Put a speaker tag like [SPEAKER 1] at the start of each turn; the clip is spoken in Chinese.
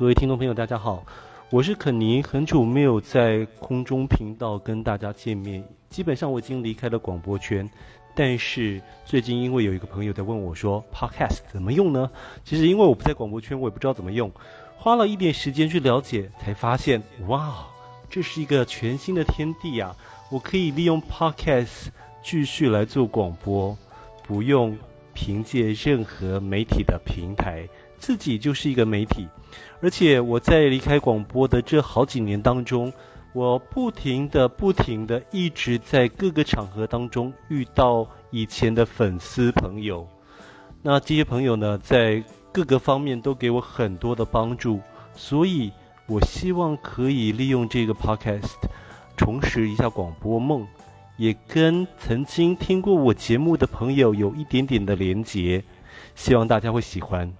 [SPEAKER 1] 各位听众朋友，大家好，我是肯尼，很久没有在空中频道跟大家见面，基本上我已经离开了广播圈，但是最近因为有一个朋友在问我说，Podcast 怎么用呢？其实因为我不在广播圈，我也不知道怎么用，花了一点时间去了解，才发现，哇，这是一个全新的天地啊！我可以利用 Podcast 继续来做广播，不用凭借任何媒体的平台。自己就是一个媒体，而且我在离开广播的这好几年当中，我不停的、不停的一直在各个场合当中遇到以前的粉丝朋友。那这些朋友呢，在各个方面都给我很多的帮助，所以我希望可以利用这个 podcast 重拾一下广播梦，也跟曾经听过我节目的朋友有一点点的连结，希望大家会喜欢。